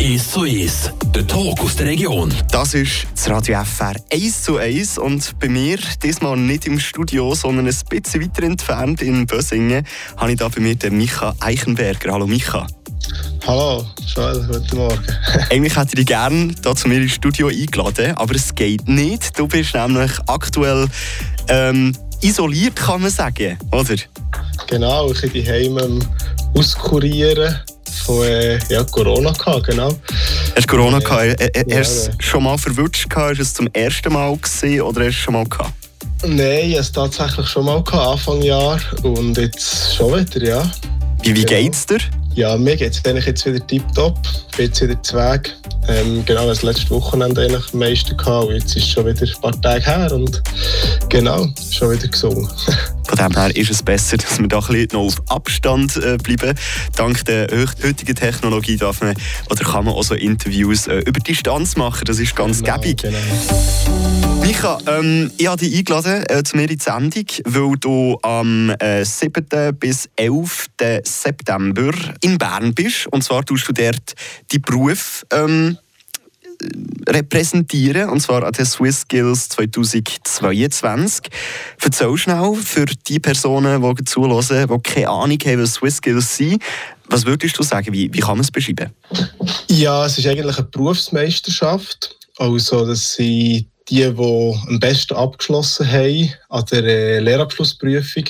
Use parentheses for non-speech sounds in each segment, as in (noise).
1 zu 1, der Talk aus der Region. Das ist das Radio FR 1 zu 1 und bei mir, diesmal nicht im Studio, sondern ein bisschen weiter entfernt in Bösingen, habe ich da bei mir den Micha Eichenberger. Hallo Micha. Hallo, Joel, guten Morgen. (laughs) Eigentlich hätte ich dich gerne hier zu mir ins Studio eingeladen, aber es geht nicht. Du bist nämlich aktuell ähm, isoliert, kann man sagen, oder? Genau, ich bin daheim auskurieren von äh, ja, Corona gehabt, genau. Hast du Corona äh, gehabt? Hast du es schon mal verwünscht gehabt? Du es zum ersten Mal gesehen oder hast du es schon mal gehabt? Nein, ich habe es tatsächlich schon mal gehabt, Anfang Jahr und jetzt schon wieder, ja. Wie, wie genau. geht's dir? Ja, mir geht es eigentlich jetzt wieder tiptop. Ich bin jetzt wieder zu Weg. Ähm, genau, das letzte Wochenende eigentlich am meisten gehabt. Und jetzt ist es schon wieder ein paar Tage her und genau, schon wieder gesungen. (laughs) Von dem her ist es besser, dass wir da ein bisschen noch auf Abstand äh, bleiben. Dank der heutigen Technologie darf man, oder kann man auch so Interviews äh, über Distanz machen. Das ist ganz genau, gäbig. Genau. Micha, ähm, ich habe dich eingeladen äh, zu mir in die Sendung, weil du am äh, 7. bis 11. September in Bern bist. Und zwar tust du dort die Beruf ähm, repräsentieren, und zwar an den Swiss Skills 2022. Erzähl schnell für die Personen, die zuhören, die keine Ahnung haben, was Swiss Skills sind. Was würdest du sagen, wie, wie kann man es beschreiben? Ja, es ist eigentlich eine Berufsmeisterschaft. Also, das sind die, die am besten abgeschlossen haben an der äh, Lehrabschlussprüfung,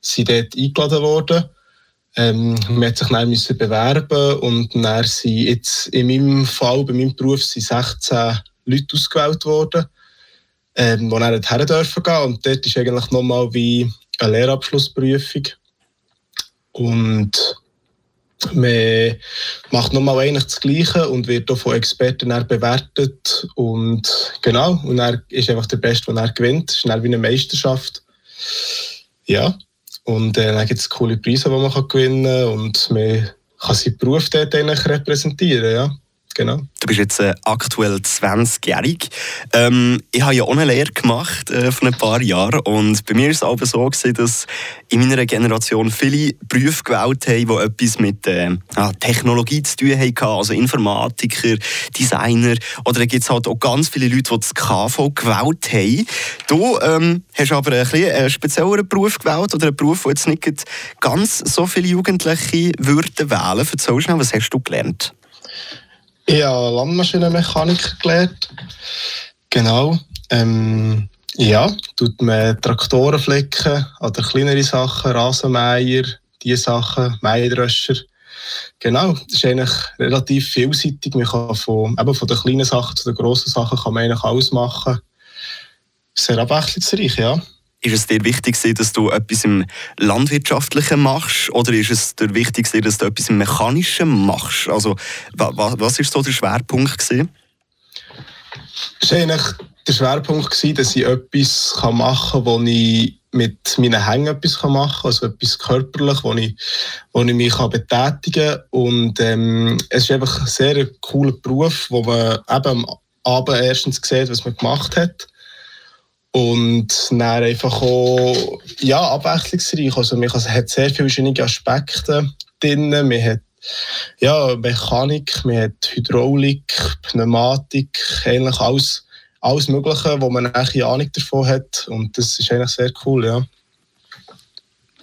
sind dort eingeladen worden. Ähm, man hat sich dann müssen bewerben und dann sind jetzt in meinem Fall, bei meinem Beruf, sind 16 Leute ausgewählt worden, ähm, die dann her dürfen gehen. Und dort ist eigentlich nochmal wie eine Lehrabschlussprüfung. Und man macht nochmal eigentlich das Gleiche und wird auch von Experten bewertet. Und genau, und er ist einfach der Beste, der er gewinnt. Es ist dann wie eine Meisterschaft. Ja. Und äh, dann gibt es coole Preise, die man kann gewinnen kann und man kann seinen Beruf dort repräsentieren. Ja. Genau. Du bist jetzt äh, aktuell 20-jährig. Ähm, ich habe ja auch eine Lehre gemacht äh, vor ein paar Jahren und bei mir war es aber so, gewesen, dass in meiner Generation viele Berufe gewählt haben, die etwas mit äh, Technologie zu tun haben, also Informatiker, Designer oder da gibt es halt auch ganz viele Leute, die das KV gewählt haben. Du ähm, hast aber ein bisschen einen spezielleren Beruf gewählt oder einen Beruf, den jetzt nicht ganz so viele Jugendliche würden wählen. Erzähl schnell, was hast du gelernt? Ich habe Landmaschinenmechanik gelernt. Genau. Ähm, ja, tut man Traktoren flicken oder kleinere Sachen, Rasenmäher, diese Sachen, Mähdröscher. Genau, das ist eigentlich relativ vielseitig. Man kann von, eben von den kleinen Sachen zu den grossen Sachen kann man eigentlich alles machen. Sehr abwechslungsreich, ja. Ist es dir wichtig, dass du etwas im Landwirtschaftlichen machst oder ist es dir wichtig, dass du etwas im Mechanischen machst? Also, was war so der Schwerpunkt? Es war eigentlich der Schwerpunkt, dass ich etwas machen kann, wo ich mit meinen Hängen etwas machen kann, also etwas körperlich, wo ich, wo ich mich betätigen kann. Und ähm, es ist einfach ein sehr cooler Beruf, wo man eben am Abend erstens sieht, was man gemacht hat und dann einfach auch ja, abwechslungsreich. Also man hat sehr viele verschiedene Aspekte drin. Man hat ja, Mechanik, man hat Hydraulik, Pneumatik, eigentlich alles, alles Mögliche, wo man eine Ahnung davon hat. Und das ist eigentlich sehr cool, ja.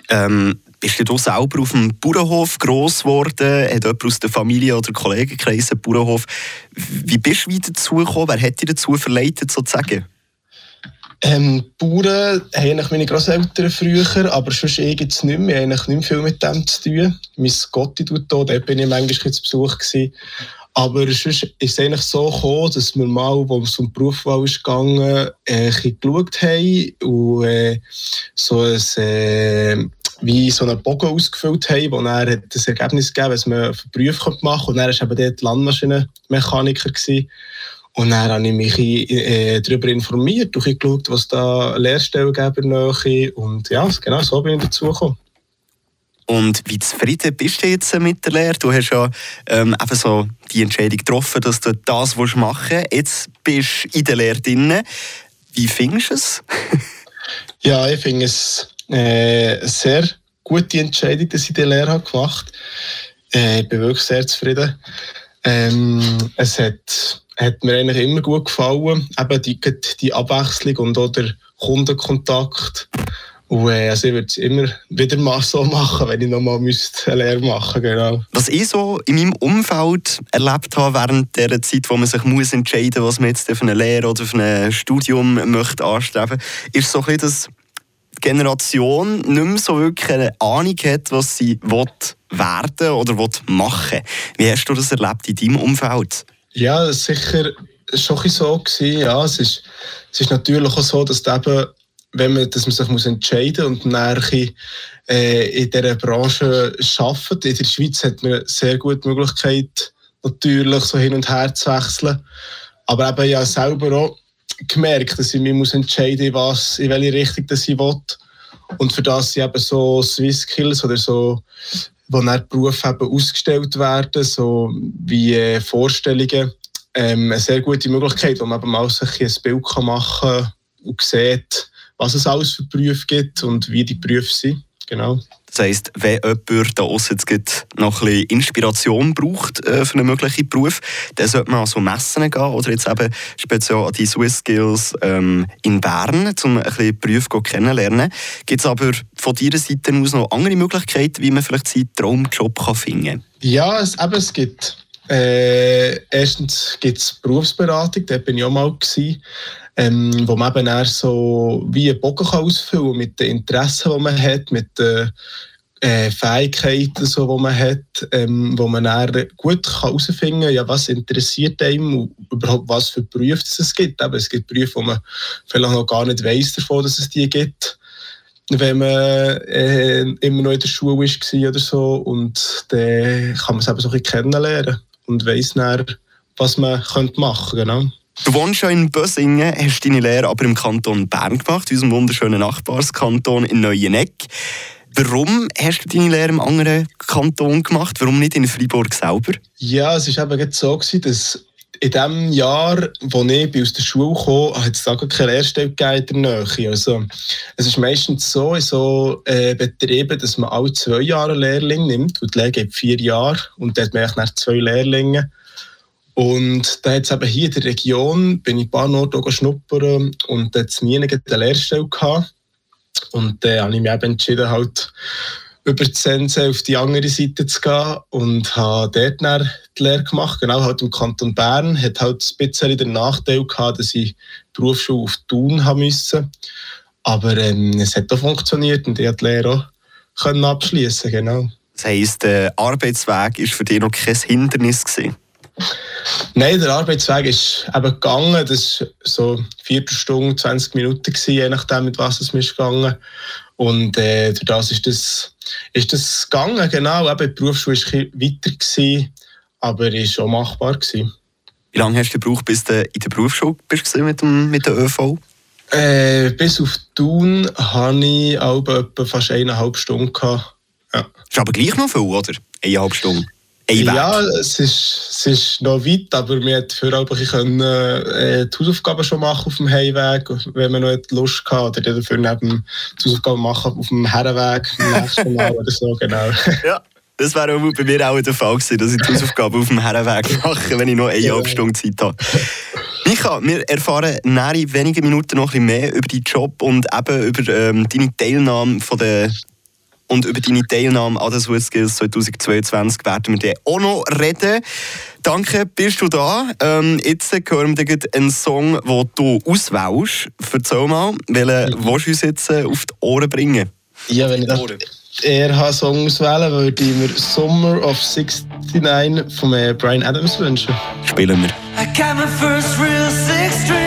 Ähm, bist du selber auf dem Bauernhof gross geworden? Hat jemand aus der Familie oder Kollegenkreis einen Bauernhof? Wie bist du wieder dazu gekommen? Wer hat dich dazu verleitet, sozusagen? Ähm, Bauern haben meine Großeltern früher, aber sonst eigentlich nicht mehr. eigentlich nicht mehr viel mit dem zu tun. Mein Gotti tut da, dort bin ich manchmal zu Besuch gewesen. Aber sonst ist es eigentlich so gekommen, dass wir mal, wo es um die Berufswahl ist gegangen, äh, geschaut haben und äh, so ein, äh, wie so einen Bogen ausgefüllt haben, wo er das Ergebnis gegeben was man für Berufe machen konnte. Und er war eben dort Landmaschinenmechaniker. Gewesen. Und dann habe ich mich äh, darüber informiert und geschaut, was da Lehrstellen geben Nähe. Und ja, genau so bin ich dazu gekommen. Und wie zufrieden bist du jetzt mit der Lehre? Du hast ja ähm, eben so die Entscheidung getroffen, dass du das machen willst. Jetzt bist du in der Lehre drin. Wie findest du es? (laughs) ja, ich finde es äh, eine sehr gute Entscheidung, dass ich die Lehre gemacht habe Äh, ich bin wirklich sehr zufrieden. Ähm, es hat, hat mir eigentlich immer gut gefallen, eben die, die Abwechslung und auch der Kundenkontakt. Und äh, also ich würde es immer wieder mal so (laughs) machen, wenn ich nochmal eine Lehre machen genau. Was ich so in meinem Umfeld erlebt habe während der Zeit, wo man sich muss entscheiden muss, was man jetzt für eine Lehre oder für ein Studium möchte anstreben, ist so ein bisschen, dass die Generation nicht mehr so wirklich eine Ahnung hat, was sie werden oder will machen Wie hast du das erlebt in deinem Umfeld? Ja, sicher schon so gewesen. Ja, es ist, es ist natürlich auch so, dass eben wenn man, dass man sich muss entscheiden muss und dann äh, in dieser Branche arbeitet. In der Schweiz hat man sehr gute Möglichkeit, natürlich so hin und her zu wechseln. Aber eben ja selber auch gemerkt, dass ich mich muss entscheiden muss, in welche Richtung das ich will. Und für das sind eben so Swiss Skills oder so, wo dann Berufe eben ausgestellt werden, so wie äh, Vorstellungen, ähm, eine sehr gute Möglichkeit, wo man eben mal sich ein Bild machen kann und sieht, was es alles für Berufe gibt und wie die Berufe sind. Genau. Das heisst, wenn jemand da aussen jetzt noch ein bisschen Inspiration braucht äh, für einen möglichen Beruf, dann sollte man an so Messen gehen oder jetzt eben speziell an die Swiss Skills ähm, in Bern, um ein bisschen Berufe kennenzulernen. Gibt es aber von deiner Seite aus noch andere Möglichkeiten, wie man vielleicht seinen Traumjob kann finden kann? Ja, es, eben, es gibt äh, erstens gibt es Berufsberatung, da bin ich auch mal gewesen ähm, wo man eben eher so wie einen Bogen kann ausfüllen kann mit den Interessen, die man hat, mit den äh, Fähigkeiten, so, die man hat, ähm, wo man dann gut herausfinden kann, ja, was interessiert einem und überhaupt was für Berufe es gibt. Aber es gibt Berufe, wo man vielleicht noch gar nicht weiß davon, dass es die gibt wenn man äh, immer noch in der Schule war oder so. Und dann kann man es eben so ein bisschen kennenlernen und weiss dann, was man machen könnte. Genau. Du wohnst ja in Bösingen, hast deine Lehre aber im Kanton Bern gemacht, unserem wunderschönen Nachbarskanton in Neueneck. Warum hast du deine Lehre im anderen Kanton gemacht? Warum nicht in Freiburg selber? Ja, es war eben so, dass in dem Jahr, als ich aus der Schule kam, hat es da keine Lehrstelle in der Nähe. Also, es ist meistens so in so äh, Betrieben, dass man alle zwei Jahre einen Lehrling nimmt. Und die Lehre geht vier Jahre und dann hat man nach zwei Lehrlinge. Und da jetzt eben hier in der Region bin ich ein paar Orte schnuppern und da nie eine Lehrstelle gehabt. Und dann habe ich mich eben entschieden, halt über die Sense auf die andere Seite zu gehen und habe dort dann die Lehre gemacht. Genau, halt im Kanton Bern. Hat halt ein bisschen den Nachteil gehabt, dass ich die Berufsschule auf Thun haben musste. Aber ähm, es hat auch funktioniert und ich konnte die Lehre auch abschließen genau. Das heisst, der Arbeitsweg war für dich noch kein Hindernis gewesen? Nein, der Arbeitsweg ist eben gegangen. Das war so eine Viertelstunde, 20 Minuten, gewesen, je nachdem, mit was es mir gegangen Und äh, durch das ist das, ist das gegangen, genau. Eben, die Berufsschule war ein weiter, gewesen, aber war auch machbar. Gewesen. Wie lange hast du gebraucht, bis du in der Berufsschule bist mit, dem, mit der ÖV? Äh, bis auf Thun hatte ich etwa fast eineinhalb Stunden. Gehabt. Ja. Das ist aber gleich noch viel, oder? Eineinhalb Stunden. Ja, es ist, es ist noch weit, aber wir konnten für auch können, äh, die Hausaufgaben schon machen auf dem Heimweg, wenn man noch Lust hatte. Oder dafür neben die Hausaufgaben machen auf dem Herrenweg nächsten Mal oder so, genau. (laughs) Ja. Das wäre bei mir auch der Fall gewesen, dass ich die Hausaufgaben auf dem Herrenweg mache, wenn ich noch eine halbe Stunde Zeit habe. Micha, wir erfahren in wenigen Minuten noch ein bisschen mehr über deinen Job und eben über ähm, deine Teilnahme von der und über deine Teilnahme an den Swiss Skills 2022 werden wir dann auch noch reden. Danke, bist du da. Ähm, jetzt hören wir einen Song, den du auswählst. Erzähl mal, welchen mhm. willst du uns jetzt äh, auf die Ohren bringen? Ja, wenn ich das eher Song auswählen würde ich mir Summer of 69 von äh, Brian Adams wünschen. Spielen wir. I got my first real six string.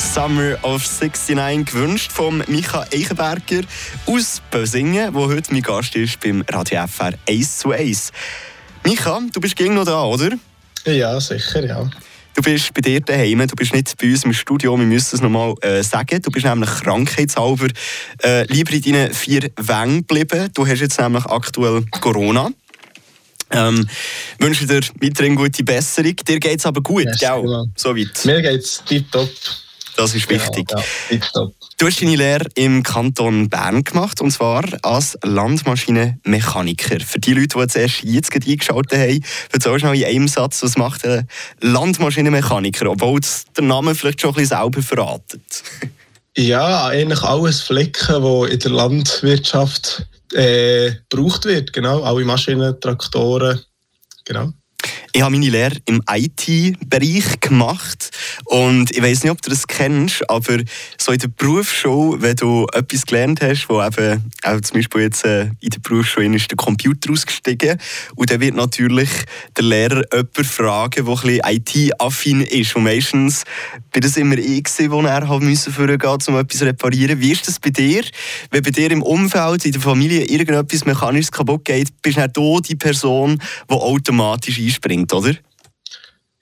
Summer of 69 gewünscht vom Micha Eichenberger aus Bösingen, der heute mein Gast ist beim Radio FR 1 zu 1. Micha, du bist gegen noch da, oder? Ja, sicher, ja. Du bist bei dir daheim, du bist nicht bei uns im Studio, wir müssen es nochmal äh, sagen. Du bist nämlich krankheitshalber äh, lieber in deinen vier Wängen geblieben. Du hast jetzt nämlich aktuell Corona. Ähm, wünsche dir weiterhin gute Besserung. Dir geht es aber gut, Merci, gell? genau. Soweit. Mir geht es tiptop. Das ist wichtig. Genau, ja. Du hast deine Lehre im Kanton Bern gemacht, und zwar als Landmaschinenmechaniker. Für die Leute, die jetzt erst jetzt gerade eingeschaltet haben, erzähl schnell in einem Satz, was macht ein Landmaschinenmechaniker, obwohl der Name vielleicht schon ein bisschen selber verratet. Ja, eigentlich alles Flecken, die in der Landwirtschaft äh, gebraucht wird. Genau, alle Maschinen, Traktoren. Genau. Ich habe meine Lehre im IT-Bereich gemacht und ich weiß nicht, ob du das kennst, aber so in der Berufsschule, wenn du etwas gelernt hast, wo eben auch zum Beispiel jetzt äh, in der Berufsschule ist der Computer ausgestiegen und dann wird natürlich der Lehrer jemanden fragen, der ein IT-affin ist und meistens bin das immer ich gewesen, wo er haben müssen vorgehen, um etwas zu reparieren. Wie ist das bei dir? Wenn bei dir im Umfeld, in der Familie irgendetwas Mechanisches kaputt geht, bist du du die Person, die automatisch einspringt, oder?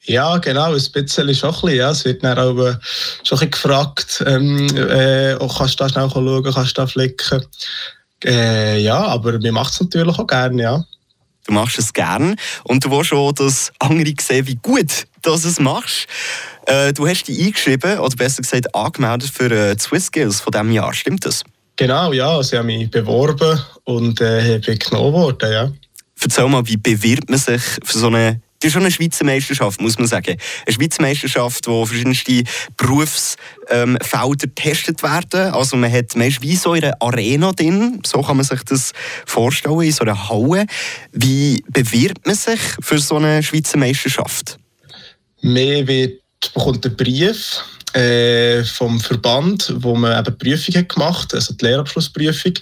Ja, genau, ein bisschen schon ein bisschen, ja. Es wird dann auch äh, schon ein bisschen gefragt, ähm, äh, oh, kannst du da schnell schauen, kannst du da flicken. Äh, ja, aber mir macht es natürlich auch gerne, ja. Du machst es gern und du willst auch, dass andere sehen, wie gut du es machst. Äh, du hast dich eingeschrieben, oder besser gesagt angemeldet für äh, die Swiss Skills von diesem Jahr. Stimmt das? Genau, ja, sie haben mich beworben und äh, bin genommen worden, ja. Erzähl mal, wie bewirbt man sich für so eine das ist schon eine Schweizer Meisterschaft, muss man sagen. Eine Schweizer Meisterschaft, wo verschiedenste Berufsfelder getestet werden. Also man hat meist wie so eine Arena drin, so kann man sich das vorstellen, in so einer Halle. Wie bewirbt man sich für so eine Schweizer Meisterschaft? Mehr wird, bekommt einen Brief äh, vom Verband, wo man eben Prüfung hat gemacht, also die Lehrabschlussprüfung.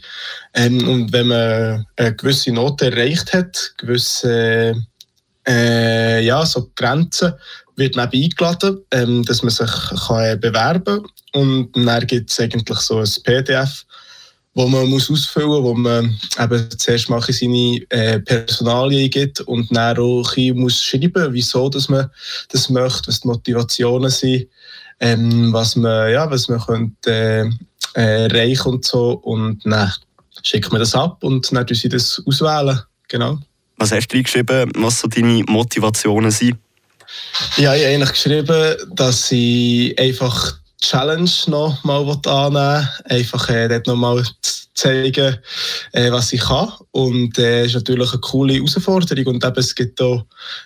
Ähm, und wenn man eine gewisse Note erreicht hat, gewisse äh, ja, so Grenzen, wird man eingeladen, ähm, dass man sich kann bewerben kann. Und dann gibt es eigentlich so ein PDF, wo man muss ausfüllen muss, wo man eben zuerst mal seine äh, Personalien gibt und dann auch ein muss schreiben, wieso dass man das möchte, was die Motivationen sind, ähm, was man, ja, was man könnte, äh, äh, erreichen und so. Und dann schickt man das ab und dann tun sie das auswählen. Genau. Was hast du geschrieben, was so deine Motivationen sind? Ja, ich habe eigentlich geschrieben, dass ich einfach die Challenge noch mal annehmen will. Einfach äh, dort noch mal zeigen, äh, was ich kann. Und es äh, ist natürlich eine coole Herausforderung. Und eben, es gibt auch,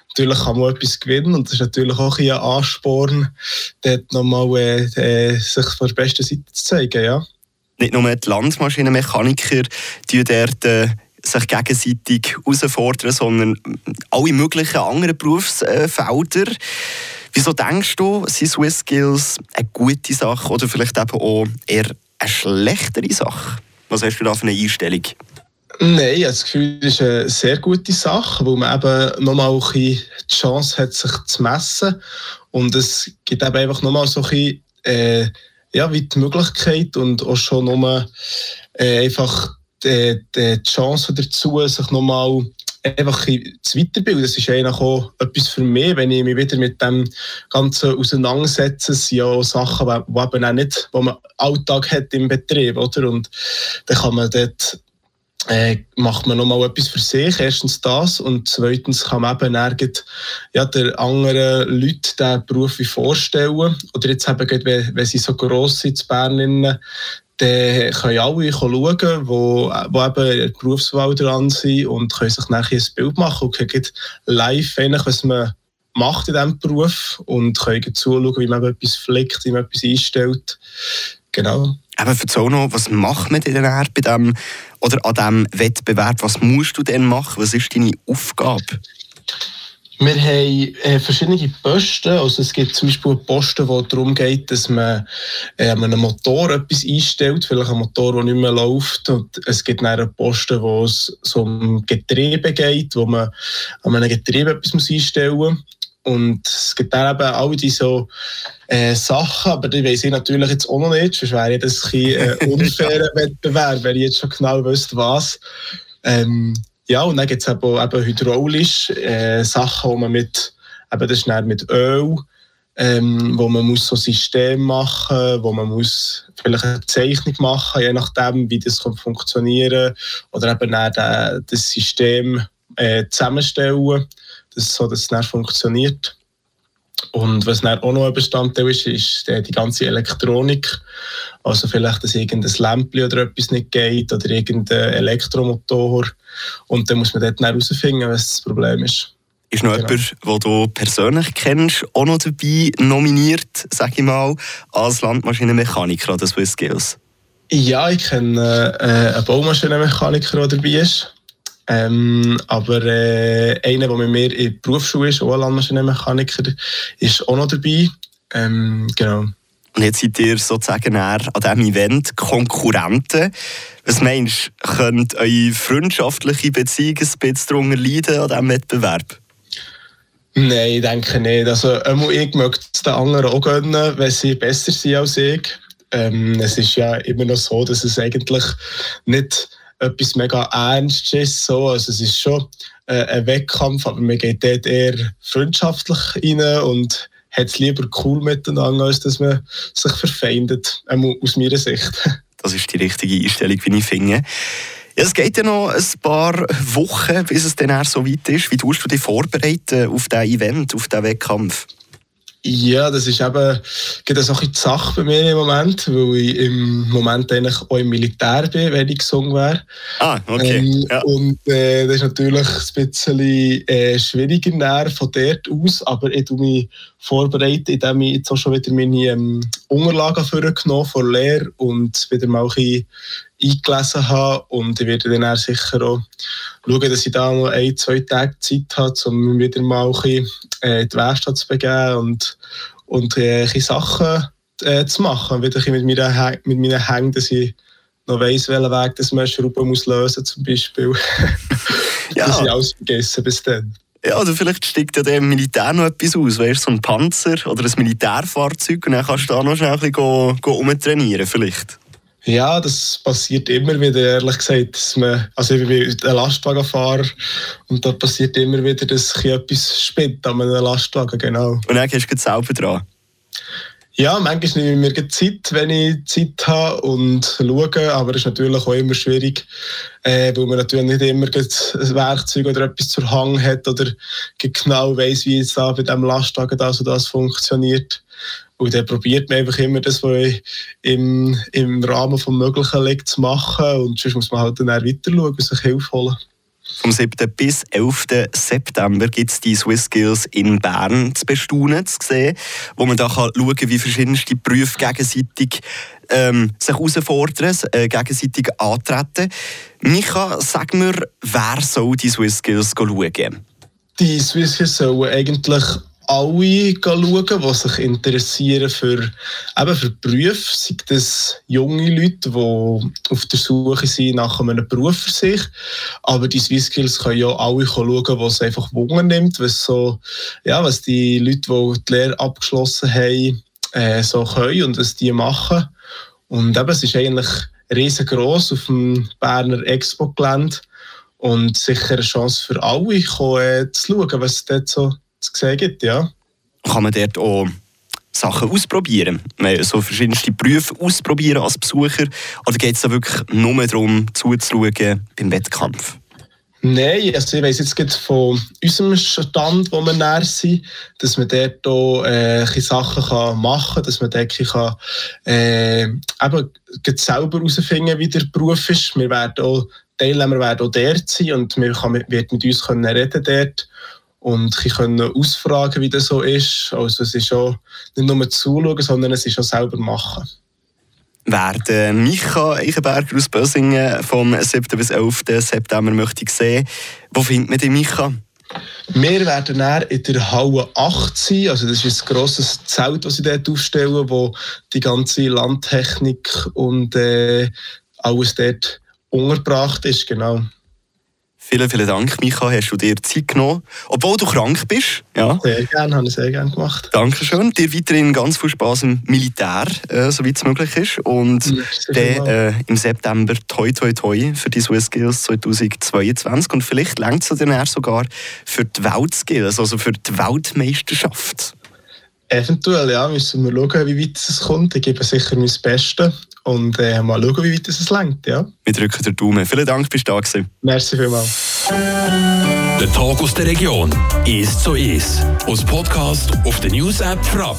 natürlich kann man etwas gewinnen. Und es ist natürlich auch ein Ansporn, dort noch mal äh, äh, sich von der besten Seite zu zeigen. Ja. Nicht nur die Landmaschinenmechaniker, die dort äh, sich gegenseitig herausfordern, sondern alle möglichen anderen Berufsfelder. Wieso denkst du, sind Swiss Skills eine gute Sache oder vielleicht eben auch eher eine schlechtere Sache? Was hast du da für eine Einstellung? Nein, ich habe das Gefühl, es ist eine sehr gute Sache, wo man eben nochmal die Chance hat, sich zu messen. Und es gibt eben einfach nochmal so ein bisschen, äh, ja, wie die Möglichkeit und auch schon nochmal äh, einfach die, die Chance dazu, sich nochmal einfach zu weiterbilden. Das ist eigentlich auch etwas für mich, wenn ich mich wieder mit dem Ganzen auseinandersetze. Es sind ja auch Sachen, die eben auch nicht, wo man Alltag hat im Betrieb, oder? Und dann kann man dort äh, macht man nochmal etwas für sich. Erstens das und zweitens kann man eben irgend, ja, der anderen Leuten den Beruf vorstellen. Oder jetzt eben, wenn sie so gross sind in Bern, dann können alle schauen, die wo, wo eben Berufswahl dran sind und können sich nachher ein Bild machen und können live, eigentlich, was man macht in diesem Beruf und können zuschauen, wie man etwas pflegt, wie man etwas einstellt. Genau. Aber erzähl noch, was macht man denn bei dem, oder an diesem Wettbewerb? Was musst du denn machen? Was ist deine Aufgabe? Wir haben äh, verschiedene Posten. Also es gibt zum Beispiel Posten, wo darum geht, dass man äh, an einem Motor etwas einstellt, vielleicht ein Motor, der nicht mehr läuft. Und es gibt dann Posten, wo es so um Getriebe geht, wo man an einem Getriebe etwas muss einstellen muss. Und es gibt dann eben all diese so, äh, Sachen, aber die weiß ich natürlich jetzt auch noch nicht. Sonst wäre das ein äh, (laughs) unfairer Wettbewerb, wenn ich jetzt schon genau wüsste, was. Ähm, ja, und dann gibt es eben, eben hydraulisch äh, Sachen, wo man mit, eben das ist mit Öl, ähm, wo man muss so System machen wo man muss vielleicht eine Zeichnung machen je nachdem, wie das funktionieren oder eben dann das System äh, zusammenstellen das, so dass es dann funktioniert. Und was dann auch noch ein Bestandteil ist, ist die ganze Elektronik. Also vielleicht, dass irgendein Lämpchen oder etwas nicht geht oder irgendein Elektromotor. Und dann muss man dort herausfinden, was das Problem ist. Ist noch genau. jemand, den du persönlich kennst, auch noch dabei nominiert, sage ich mal, als Landmaschinenmechaniker an den Swiss Skills? Ja, ich kenne äh, einen Baumaschinenmechaniker, der dabei ist. Ähm, aber äh, einer, der mit mir in der Berufsschule ist, auch ein Landmaschinenmechaniker, ist auch noch dabei. Ähm, genau. Und jetzt seid ihr sozusagen an diesem Event Konkurrenten. Was meinst du, könnt eure freundschaftliche Beziehung ein bisschen darunter leiden an diesem Wettbewerb? Nein, ich denke nicht. Also, ich möchte es den anderen auch gönnen, wenn sie besser sind als ich. Ähm, es ist ja immer noch so, dass es eigentlich nicht etwas mega Ernstes. So. Also es ist schon äh, ein Wettkampf, aber man geht dort eher freundschaftlich rein und hat es lieber cool miteinander, als dass man sich verfeindet, äh, aus meiner Sicht. (laughs) Das ist die richtige Einstellung, wie ich finde. es geht ja noch ein paar Wochen, bis es dann so weit ist. Wie tust du dich vorbereiten auf diesen Event, auf diesen Wettkampf? Ja, das ist eben geht das auch die Sache bei mir im Moment, weil ich im Moment eigentlich auch im Militär bin, wenn ich gesungen wäre. Ah, okay. Ähm, ja. Und äh, das ist natürlich ein bisschen äh, schwieriger näher von dort aus, aber ich tue mich vorbereiten, indem ich jetzt auch schon wieder meine ähm, Unterlagen vorgenommen von Lehre und wieder mal ein bisschen eingelesen habe und ich werde dann auch sicher auch schauen, dass ich da noch ein, zwei Tage Zeit habe, um wieder mal ein bisschen, äh, die Werkstatt zu begeben und, und äh, ein Sachen äh, zu machen. Wieder mit meinen, mit meinen Hängen, dass ich noch weiss, welchen Weg das man Schrauben muss lösen zum Beispiel. (laughs) ja. Das ich alles vergessen bis dann. Ja, oder vielleicht steigt ja dem Militär noch etwas aus. Weißt so ein Panzer oder ein Militärfahrzeug und dann kannst du da noch schnell ein bisschen go, go umtrainieren, vielleicht. Ja, das passiert immer wieder, ehrlich gesagt. Dass man, also ich bin ein Lastwagenfahrer und da passiert immer wieder, dass ich etwas spinnt an einem Lastwagen, genau. Und dann gehst du selber dran? Ja, manchmal nehme ich mir Zeit, wenn ich Zeit habe und schaue, aber es ist natürlich auch immer schwierig, äh, weil man natürlich nicht immer ein Werkzeug oder etwas zur Hang hat oder genau weiß, wie es da bei diesem Lastwagen das und das funktioniert. Und dann probiert man einfach immer das, was im, im Rahmen des Möglichen liegt, zu machen. Und sonst muss man halt dann weiter schauen und sich Hilfe holen. Vom 7. bis 11. September gibt es die Swiss Skills in Bern zu bestaunen, zu sehen, wo man da kann schauen kann, wie verschiedenste Berufe gegenseitig ähm, sich herausfordern, äh, gegenseitig antreten. Micha, sag mir, wer soll die Swiss Skills schauen? Die Swiss Skills sollen eigentlich alle schauen, die sich interessieren für, eben für Berufe, sei das junge Leute, die auf der Suche sind nach einem Beruf für sich. Aber die Skills können ja alle schauen, die es einfach Wunder nimmt, was, so, ja, was die Leute, die die Lehre abgeschlossen haben, äh, so können und was die machen. Und eben, es ist eigentlich riesengroß auf dem Berner Expo-Gelände und sicher eine Chance für alle, äh, zu schauen, was dort so zu sehen gibt, ja. Kann man dort auch Sachen ausprobieren? So verschiedenste Berufe ausprobieren als Besucher? Oder geht es da wirklich nur darum, zuzuschauen beim Wettkampf? Nein, also ich weiss jetzt von unserem Stand, wo wir näher sind, dass man dort auch, äh, Sachen kann machen kann, dass man dort kann, äh, eben selber herausfinden wie der Beruf ist. Wir werden auch, Teilnehmer werden auch dort sein und wir kann, wird mit uns können reden dort und ich können ausfragen, wie das so ist. Also es ist auch nicht nur zuschauen, sondern es ist auch selber machen. Werden Micha Eichenberger aus Bösingen vom 7. bis 11. September möchte ich sehen. Wo findet man den Micha? Wir werden dann in der Halle 8 sein. Also das ist ein grosses Zelt, das sie dort aufstellen, wo die ganze Landtechnik und äh, alles dort untergebracht ist. Genau. Vielen, vielen Dank, Micha, hast du dir Zeit genommen, obwohl du krank bist. Ja. Sehr gerne, habe ich sehr gerne gemacht. Dankeschön. Dir weiterhin ganz viel Spaß im Militär, äh, soweit es möglich ist. Und dann äh, im September toi toi toi für die Swiss Skills 2022. Und vielleicht längt es dann sogar für die Weltskills, also für die Weltmeisterschaft. Eventuell, ja, müssen wir schauen, wie weit es kommt. Ich gebe sicher mein Bestes und äh, mal schauen, wie weit es lenkt. Ja. Wir drücken den Daumen. Vielen Dank, bist du da gewesen. Merci vielmals. Der Tag aus der Region ist so ist. Aus Podcast auf der News App Frapp.